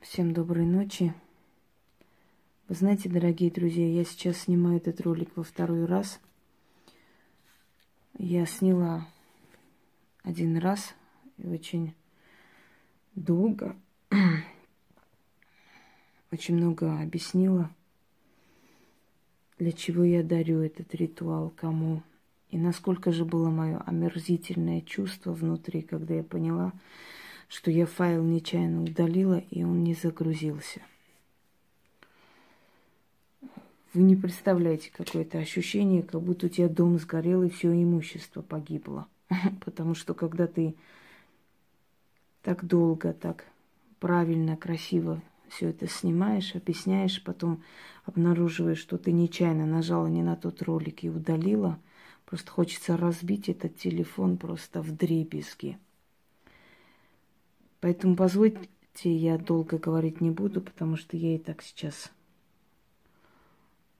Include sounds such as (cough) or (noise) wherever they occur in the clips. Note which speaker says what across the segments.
Speaker 1: Всем доброй ночи. Вы знаете, дорогие друзья, я сейчас снимаю этот ролик во второй раз. Я сняла один раз и очень долго, (clears throat) очень много объяснила, для чего я дарю этот ритуал, кому. И насколько же было мое омерзительное чувство внутри, когда я поняла, что я файл нечаянно удалила, и он не загрузился. Вы не представляете какое-то ощущение, как будто у тебя дом сгорел и все имущество погибло. (laughs) Потому что когда ты так долго, так правильно, красиво все это снимаешь, объясняешь, потом обнаруживаешь, что ты нечаянно нажала не на тот ролик и удалила, просто хочется разбить этот телефон просто в дребезги. Поэтому позвольте, я долго говорить не буду, потому что я и так сейчас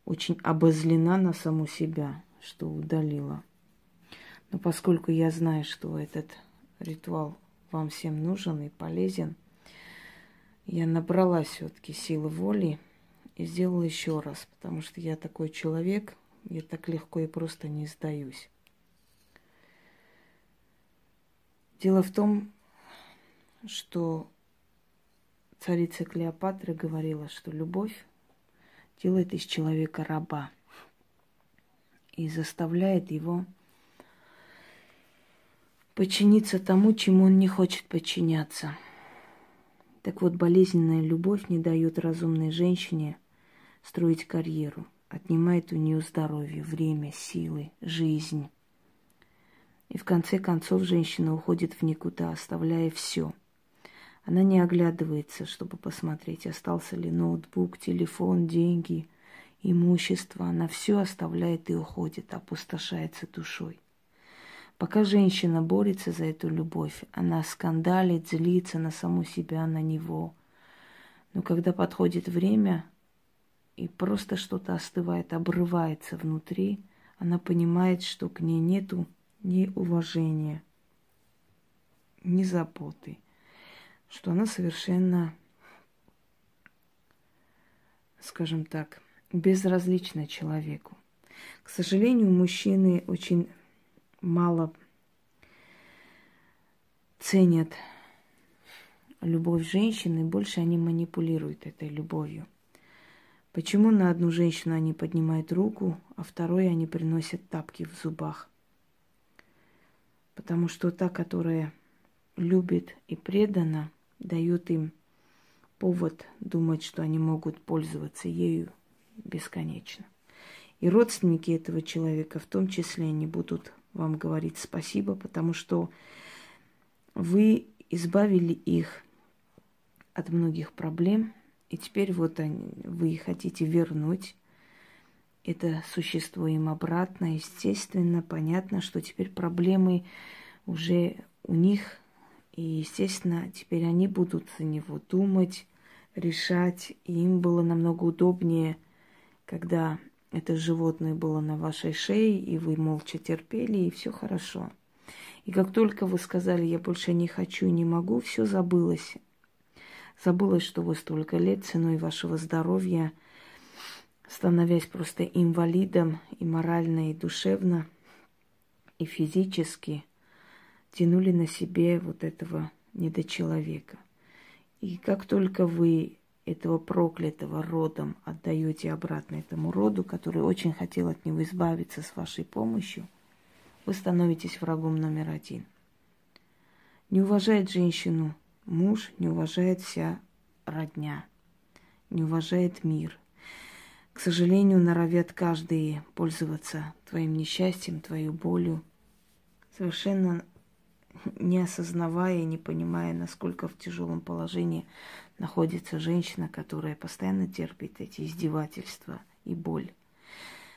Speaker 1: очень обозлена на саму себя, что удалила. Но поскольку я знаю, что этот ритуал вам всем нужен и полезен, я набрала все-таки силы воли и сделала еще раз, потому что я такой человек, я так легко и просто не сдаюсь. Дело в том, что царица Клеопатра говорила, что любовь делает из человека раба и заставляет его подчиниться тому, чему он не хочет подчиняться. Так вот, болезненная любовь не дает разумной женщине строить карьеру, отнимает у нее здоровье, время, силы, жизнь. И в конце концов женщина уходит в никуда, оставляя все – она не оглядывается, чтобы посмотреть, остался ли ноутбук, телефон, деньги, имущество. Она все оставляет и уходит, опустошается душой. Пока женщина борется за эту любовь, она скандалит, злится на саму себя, на него. Но когда подходит время, и просто что-то остывает, обрывается внутри, она понимает, что к ней нету ни уважения, ни заботы – что она совершенно, скажем так, безразлична человеку. К сожалению, мужчины очень мало ценят любовь женщины, больше они манипулируют этой любовью. Почему на одну женщину они поднимают руку, а второй они приносят тапки в зубах? Потому что та, которая любит и предана – дает им повод думать, что они могут пользоваться ею бесконечно. И родственники этого человека в том числе не будут вам говорить спасибо, потому что вы избавили их от многих проблем, и теперь вот они, вы хотите вернуть это существо им обратно. Естественно, понятно, что теперь проблемы уже у них и, естественно, теперь они будут за него думать, решать. И им было намного удобнее, когда это животное было на вашей шее, и вы молча терпели, и все хорошо. И как только вы сказали, я больше не хочу, не могу, все забылось. Забылось, что вы столько лет ценой вашего здоровья, становясь просто инвалидом и морально, и душевно, и физически – тянули на себе вот этого недочеловека. И как только вы этого проклятого родом отдаете обратно этому роду, который очень хотел от него избавиться с вашей помощью, вы становитесь врагом номер один. Не уважает женщину муж, не уважает вся родня, не уважает мир. К сожалению, норовят каждый пользоваться твоим несчастьем, твоей болью. Совершенно не осознавая не понимая, насколько в тяжелом положении находится женщина, которая постоянно терпит эти издевательства и боль.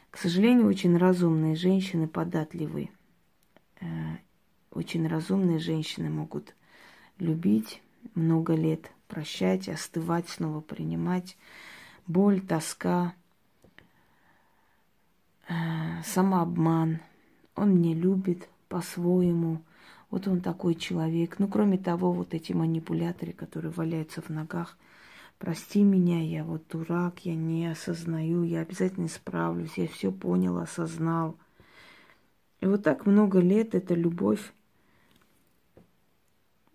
Speaker 1: К сожалению, очень разумные женщины податливы. Э, очень разумные женщины могут любить много лет, прощать, остывать, снова принимать. Боль, тоска, э, самообман. Он не любит по-своему – вот он такой человек. Ну, кроме того, вот эти манипуляторы, которые валяются в ногах, прости меня, я вот дурак, я не осознаю, я обязательно справлюсь, я все понял, осознал. И вот так много лет эта любовь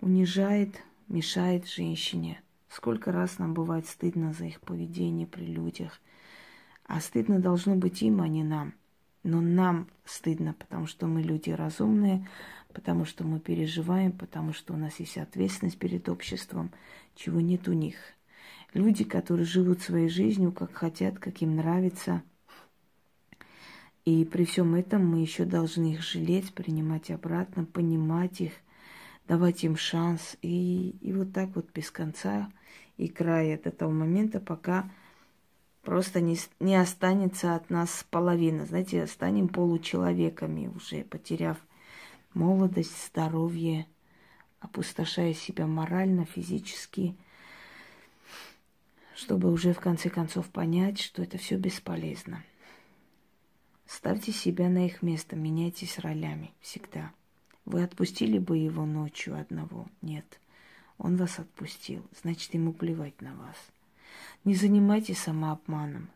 Speaker 1: унижает, мешает женщине. Сколько раз нам бывает стыдно за их поведение при людях. А стыдно должно быть им, а не нам. Но нам стыдно, потому что мы люди разумные, потому что мы переживаем, потому что у нас есть ответственность перед обществом, чего нет у них. Люди, которые живут своей жизнью, как хотят, как им нравится. И при всем этом мы еще должны их жалеть, принимать обратно, понимать их, давать им шанс. И, и вот так вот без конца и края до того момента, пока просто не, не останется от нас половина. Знаете, станем получеловеками уже, потеряв молодость, здоровье, опустошая себя морально, физически, чтобы уже в конце концов понять, что это все бесполезно. Ставьте себя на их место, меняйтесь ролями всегда. Вы отпустили бы его ночью одного? Нет. Он вас отпустил, значит, ему плевать на вас. Не занимайтесь самообманом.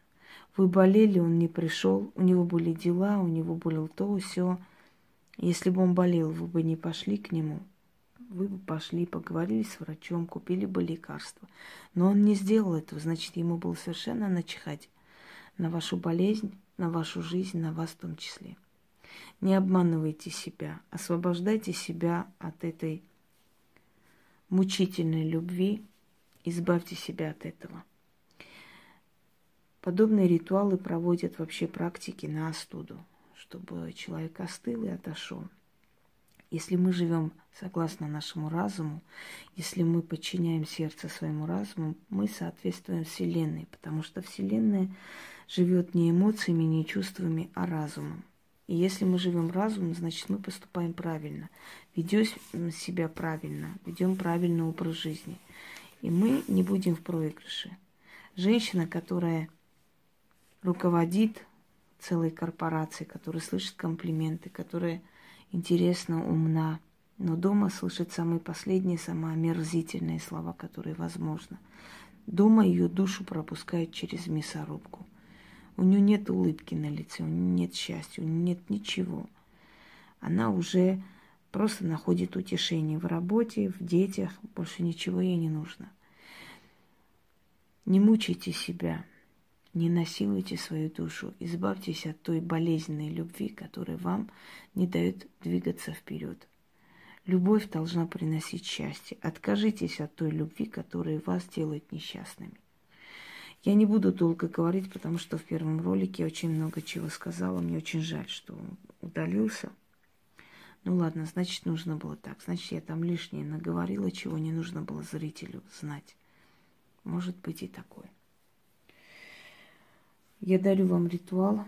Speaker 1: Вы болели, он не пришел, у него были дела, у него было то, все. Если бы он болел, вы бы не пошли к нему. Вы бы пошли, поговорили с врачом, купили бы лекарства. Но он не сделал этого, значит, ему было совершенно начихать на вашу болезнь, на вашу жизнь, на вас в том числе. Не обманывайте себя, освобождайте себя от этой мучительной любви, избавьте себя от этого. Подобные ритуалы проводят вообще практики на остуду чтобы человек остыл и отошел. Если мы живем согласно нашему разуму, если мы подчиняем сердце своему разуму, мы соответствуем Вселенной, потому что Вселенная живет не эмоциями, не чувствами, а разумом. И если мы живем разумом, значит мы поступаем правильно, ведем себя правильно, ведем правильный образ жизни. И мы не будем в проигрыше. Женщина, которая руководит целой корпорации, которая слышит комплименты, которая интересна, умна, но дома слышит самые последние, самые омерзительные слова, которые возможно. Дома ее душу пропускают через мясорубку. У нее нет улыбки на лице, у нее нет счастья, у нее нет ничего. Она уже просто находит утешение в работе, в детях, больше ничего ей не нужно. Не мучайте себя – не насилуйте свою душу, избавьтесь от той болезненной любви, которая вам не дает двигаться вперед. Любовь должна приносить счастье. Откажитесь от той любви, которая вас делает несчастными. Я не буду долго говорить, потому что в первом ролике я очень много чего сказала. Мне очень жаль, что удалился. Ну ладно, значит, нужно было так. Значит, я там лишнее наговорила, чего не нужно было зрителю знать. Может быть и такое. Я дарю вам ритуал,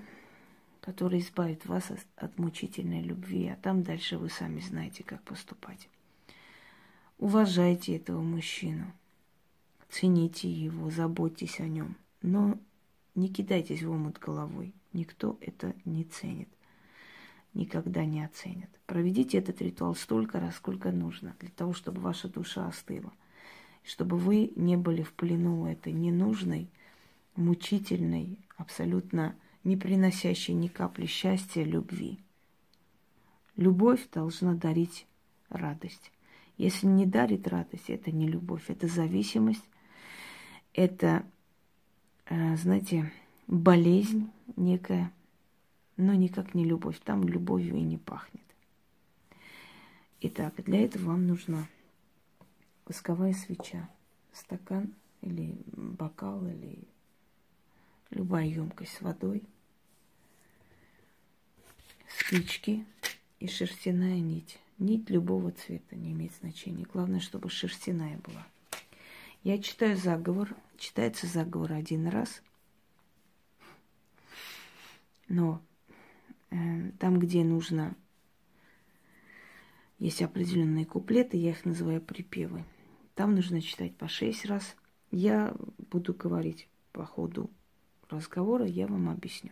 Speaker 1: который избавит вас от мучительной любви, а там дальше вы сами знаете, как поступать. Уважайте этого мужчину, цените его, заботьтесь о нем, но не кидайтесь в омут головой. Никто это не ценит, никогда не оценит. Проведите этот ритуал столько раз, сколько нужно, для того, чтобы ваша душа остыла, чтобы вы не были в плену этой ненужной, мучительной, абсолютно не приносящей ни капли счастья, любви. Любовь должна дарить радость. Если не дарит радость, это не любовь, это зависимость, это, э, знаете, болезнь некая, но никак не любовь. Там любовью и не пахнет. Итак, для этого вам нужна восковая свеча, стакан или бокал или любая емкость с водой, спички и шерстяная нить. Нить любого цвета не имеет значения. Главное, чтобы шерстяная была. Я читаю заговор. Читается заговор один раз. Но э, там, где нужно, есть определенные куплеты, я их называю припевы. Там нужно читать по шесть раз. Я буду говорить по ходу разговора я вам объясню.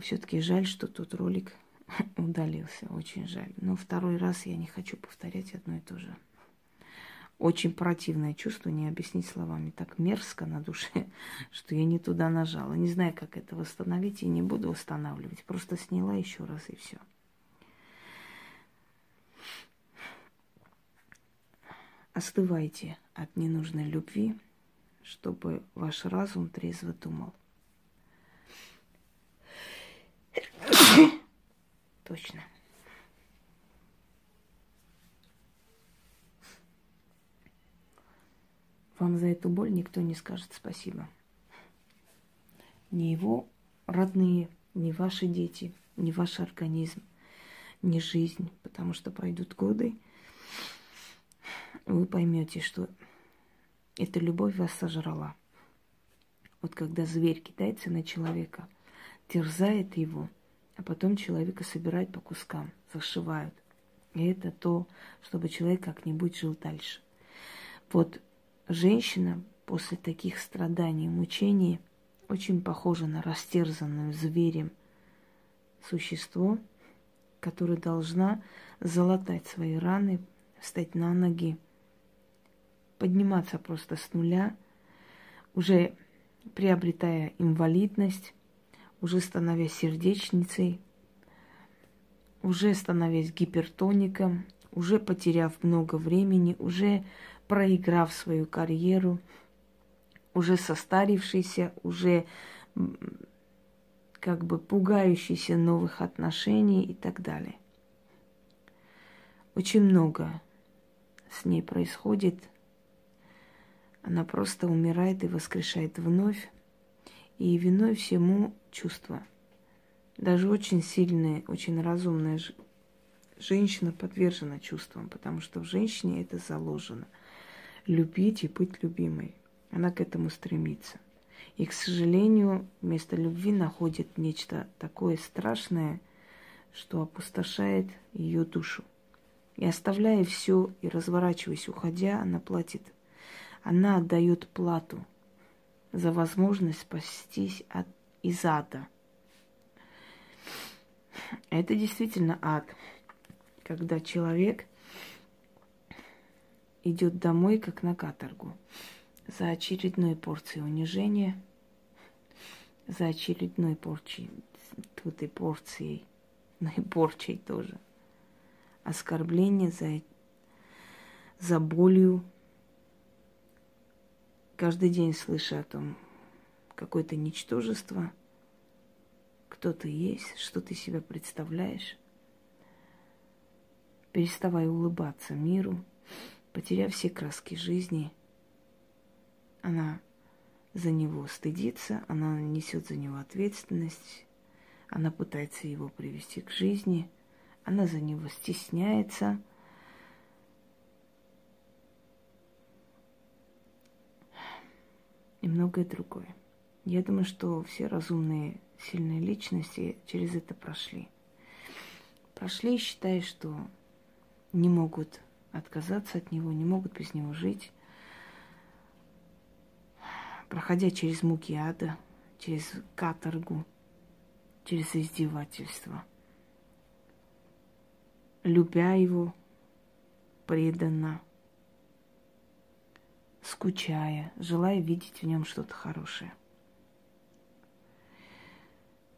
Speaker 1: Все-таки жаль, что тот ролик (laughs) удалился. Очень жаль. Но второй раз я не хочу повторять одно и то же. Очень противное чувство, не объяснить словами. Так мерзко на душе, (laughs) что я не туда нажала. Не знаю, как это восстановить, и не буду восстанавливать. Просто сняла еще раз и все. Остывайте от ненужной любви, чтобы ваш разум трезво думал. Точно. Вам за эту боль никто не скажет спасибо. Ни его родные, ни ваши дети, ни ваш организм, ни жизнь. Потому что пройдут годы, вы поймете, что эта любовь вас сожрала. Вот когда зверь кидается на человека, терзает его, а потом человека собирают по кускам, зашивают. И это то, чтобы человек как-нибудь жил дальше. Вот женщина после таких страданий, мучений очень похожа на растерзанную зверем существо, которое должна залатать свои раны, встать на ноги, подниматься просто с нуля, уже приобретая инвалидность, уже становясь сердечницей, уже становясь гипертоником, уже потеряв много времени, уже проиграв свою карьеру, уже состарившийся, уже как бы пугающийся новых отношений и так далее. Очень много с ней происходит. Она просто умирает и воскрешает вновь. И виной всему чувства. Даже очень сильная, очень разумная женщина подвержена чувствам, потому что в женщине это заложено – любить и быть любимой. Она к этому стремится. И, к сожалению, вместо любви находит нечто такое страшное, что опустошает ее душу. И оставляя все и разворачиваясь, уходя, она платит. Она отдает плату за возможность спастись от, из ада. Это действительно ад, когда человек – идет домой, как на каторгу, за очередной порцией унижения, за очередной порцией, тут и порцией, но и порчей тоже. Оскорбление за, за болью. Каждый день слыша о том, какое-то ничтожество, кто ты есть, что ты себя представляешь. Переставай улыбаться миру – потеряв все краски жизни, она за него стыдится, она несет за него ответственность, она пытается его привести к жизни, она за него стесняется. И многое другое. Я думаю, что все разумные, сильные личности через это прошли. Прошли, считая, что не могут отказаться от него, не могут без него жить. Проходя через муки ада, через каторгу, через издевательство. Любя его преданно, скучая, желая видеть в нем что-то хорошее.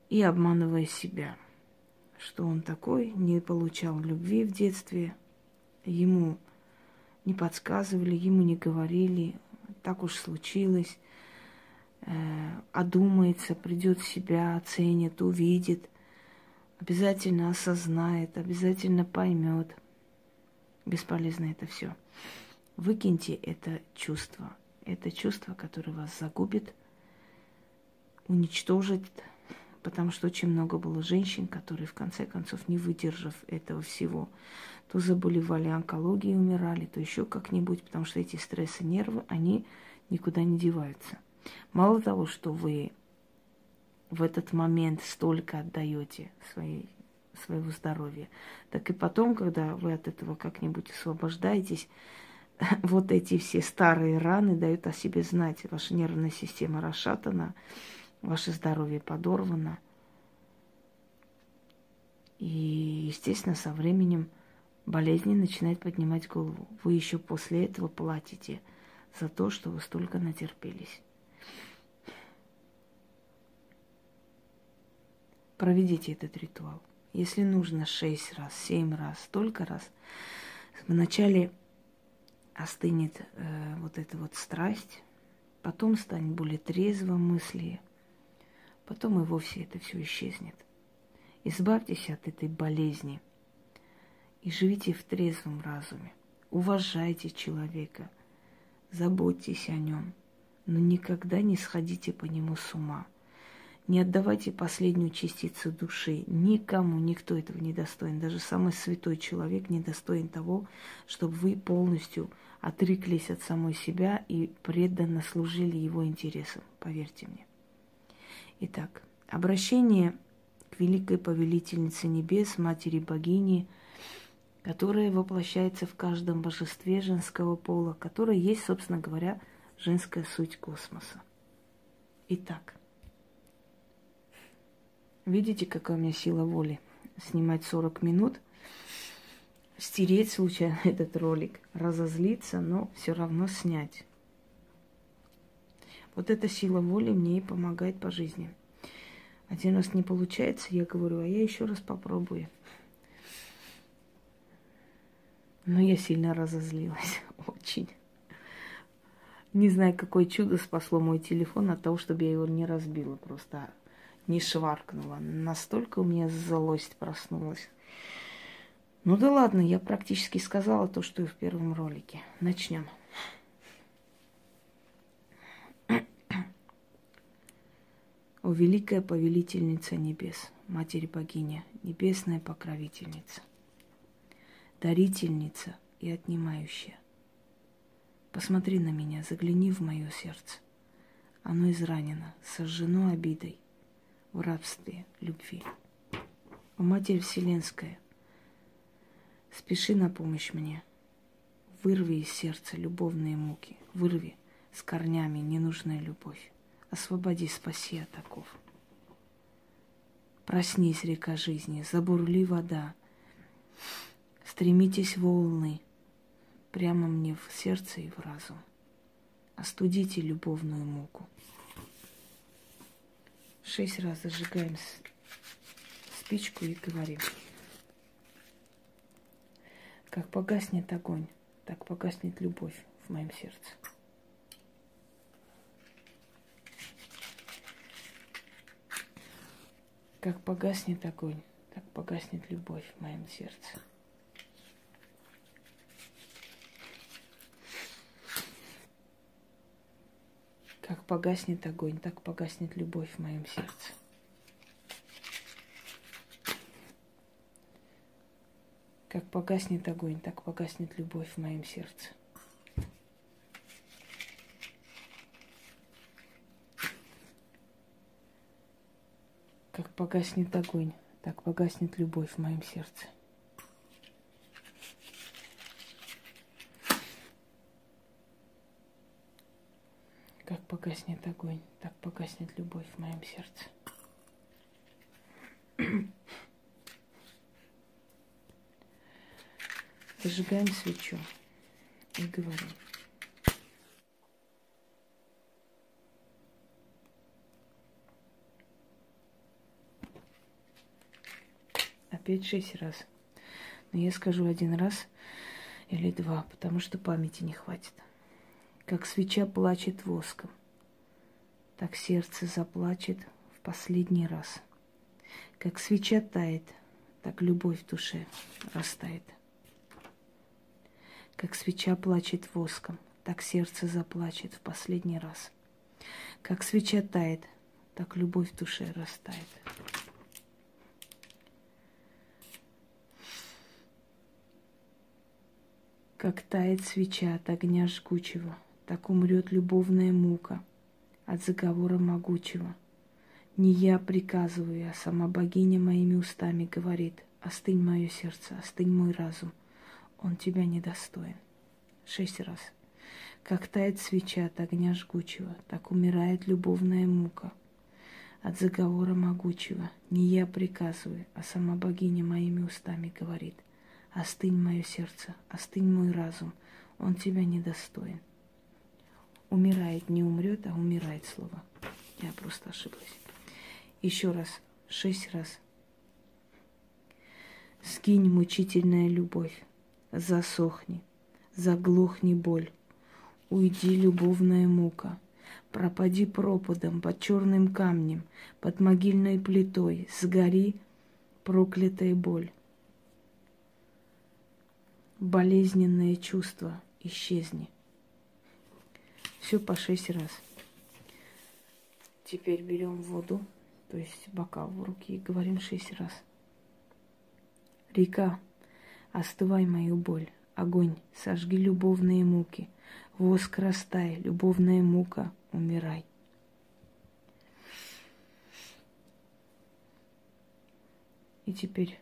Speaker 1: И обманывая себя, что он такой, не получал любви в детстве – ему не подсказывали, ему не говорили, так уж случилось, э, одумается, придет в себя, оценит, увидит, обязательно осознает, обязательно поймет. Бесполезно это все. Выкиньте это чувство. Это чувство, которое вас загубит, уничтожит, потому что очень много было женщин, которые в конце концов, не выдержав этого всего, то заболевали онкологией, умирали, то еще как-нибудь, потому что эти стрессы, нервы, они никуда не деваются. Мало того, что вы в этот момент столько отдаете своей, своего здоровья, так и потом, когда вы от этого как-нибудь освобождаетесь, (laughs) вот эти все старые раны дают о себе знать. Ваша нервная система расшатана, ваше здоровье подорвано. И, естественно, со временем болезни начинают поднимать голову. Вы еще после этого платите за то, что вы столько натерпелись. Проведите этот ритуал. Если нужно шесть раз, семь раз, столько раз, вначале остынет э, вот эта вот страсть, потом станет более трезво мысли, потом и вовсе это все исчезнет. Избавьтесь от этой болезни и живите в трезвом разуме. Уважайте человека, заботьтесь о нем, но никогда не сходите по нему с ума – не отдавайте последнюю частицу души. Никому, никто этого не достоин. Даже самый святой человек не достоин того, чтобы вы полностью отреклись от самой себя и преданно служили его интересам. Поверьте мне. Итак, обращение к великой повелительнице небес, матери богини, которая воплощается в каждом божестве женского пола, которая есть, собственно говоря, женская суть космоса. Итак, Видите, какая у меня сила воли? Снимать 40 минут, стереть случайно (laughs) этот ролик, разозлиться, но все равно снять. Вот эта сила воли мне и помогает по жизни. Один раз не получается, я говорю, а я еще раз попробую. Но я сильно разозлилась, (laughs) очень. Не знаю, какое чудо спасло мой телефон от того, чтобы я его не разбила просто не шваркнула. Настолько у меня злость проснулась. Ну да ладно, я практически сказала то, что и в первом ролике. Начнем. О великая повелительница небес, Матерь Богиня, небесная покровительница, дарительница и отнимающая. Посмотри на меня, загляни в мое сердце. Оно изранено, сожжено обидой в рабстве любви. О, Матерь Вселенская, спеши на помощь мне. Вырви из сердца любовные муки, вырви с корнями ненужная любовь. Освободи, спаси от оков. Проснись, река жизни, забурли вода. Стремитесь волны прямо мне в сердце и в разум. Остудите любовную муку. Шесть раз зажигаем спичку и говорим. Как погаснет огонь, так погаснет любовь в моем сердце. Как погаснет огонь, так погаснет любовь в моем сердце. Как погаснет огонь, так погаснет любовь в моем сердце. Как погаснет огонь, так погаснет любовь в моем сердце. Как погаснет огонь, так погаснет любовь в моем сердце. Как погаснет огонь, так погаснет любовь в моем сердце. (clears throat) Зажигаем свечу и говорим. Опять шесть раз. Но я скажу один раз или два, потому что памяти не хватит. Как свеча плачет воском, так сердце заплачет в последний раз. Как свеча тает, так любовь в душе растает. Как свеча плачет воском, так сердце заплачет в последний раз. Как свеча тает, так любовь в душе растает. Как тает свеча от огня жгучего – так умрет любовная мука от заговора могучего. Не я приказываю, а сама богиня моими устами говорит, остынь мое сердце, остынь мой разум, он тебя недостоин. Шесть раз. Как тает свеча от огня жгучего, так умирает любовная мука от заговора могучего. Не я приказываю, а сама богиня моими устами говорит. Остынь мое сердце, остынь мой разум, он тебя недостоин. Умирает, не умрет, а умирает слово. Я просто ошиблась. Еще раз, шесть раз. Скинь мучительная любовь, засохни, заглохни боль, уйди любовная мука, пропади пропадом под черным камнем, под могильной плитой, сгори проклятая боль. Болезненное чувство исчезни. Все по шесть раз. Теперь берем воду, то есть бокал в руки, и говорим шесть раз. Река, остывай мою боль, огонь, сожги любовные муки, воск растай, любовная мука, умирай. И теперь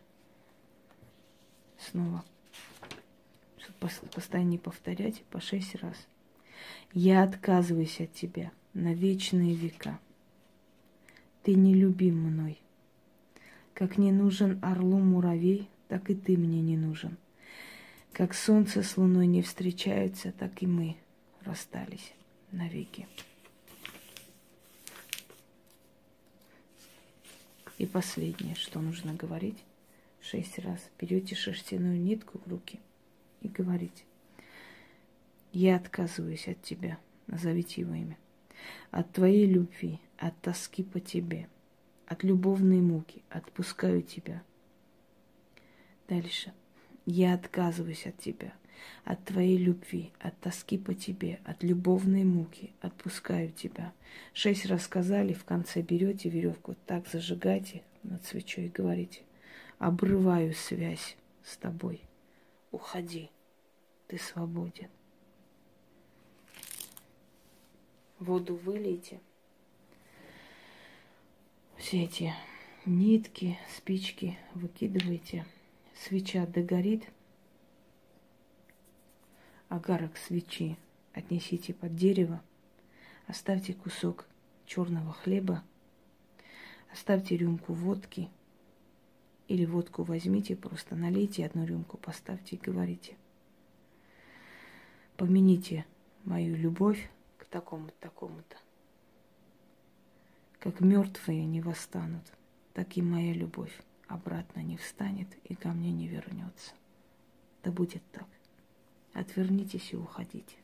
Speaker 1: снова, постоянно не повторять, по шесть раз. Я отказываюсь от тебя на вечные века. Ты не любим мной. Как не нужен орлу муравей, так и ты мне не нужен. Как солнце с луной не встречаются, так и мы расстались навеки. И последнее, что нужно говорить, шесть раз. Берете шерстяную нитку в руки и говорите. Я отказываюсь от тебя. Назовите его имя. От твоей любви, от тоски по тебе, от любовной муки отпускаю тебя – Дальше. Я отказываюсь от тебя, от твоей любви, от тоски по тебе, от любовной муки. Отпускаю тебя. Шесть раз сказали, в конце берете веревку, так зажигайте над свечой и говорите. Обрываю связь с тобой. Уходи. Ты свободен. Воду вылейте. Все эти нитки, спички выкидывайте. Свеча догорит, агарок свечи отнесите под дерево, оставьте кусок черного хлеба, оставьте рюмку водки. Или водку возьмите, просто налейте одну рюмку, поставьте и говорите. Помяните мою любовь такому-то, такому-то. Как мертвые не восстанут, так и моя любовь обратно не встанет и ко мне не вернется. Да будет так. Отвернитесь и уходите.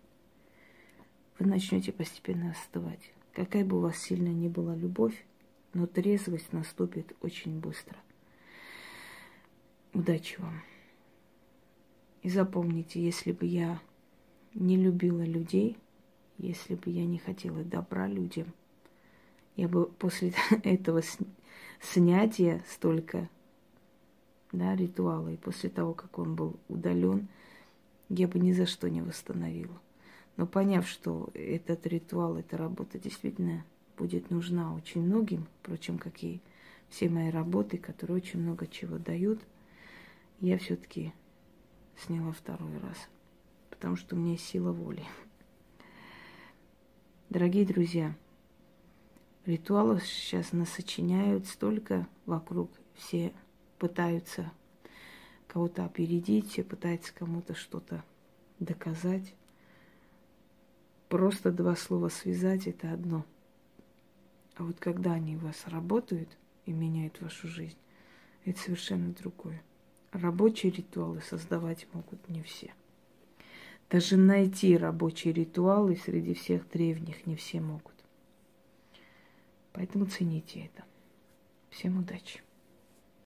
Speaker 1: Вы начнете постепенно остывать. Какая бы у вас сильная ни была любовь, но трезвость наступит очень быстро. Удачи вам. И запомните, если бы я не любила людей, если бы я не хотела добра людям, я бы после (laughs) этого снятия столько да, ритуала, и после того, как он был удален, я бы ни за что не восстановила. Но поняв, что этот ритуал, эта работа действительно будет нужна очень многим, впрочем, как и все мои работы, которые очень много чего дают, я все-таки сняла второй раз, потому что у меня сила воли. Дорогие друзья, ритуалов сейчас насочиняют столько вокруг, все пытаются кого-то опередить, все пытаются кому-то что-то доказать. Просто два слова связать – это одно. А вот когда они у вас работают и меняют вашу жизнь, это совершенно другое. Рабочие ритуалы создавать могут не все. Даже найти рабочие ритуалы среди всех древних не все могут. Поэтому цените это. Всем удачи!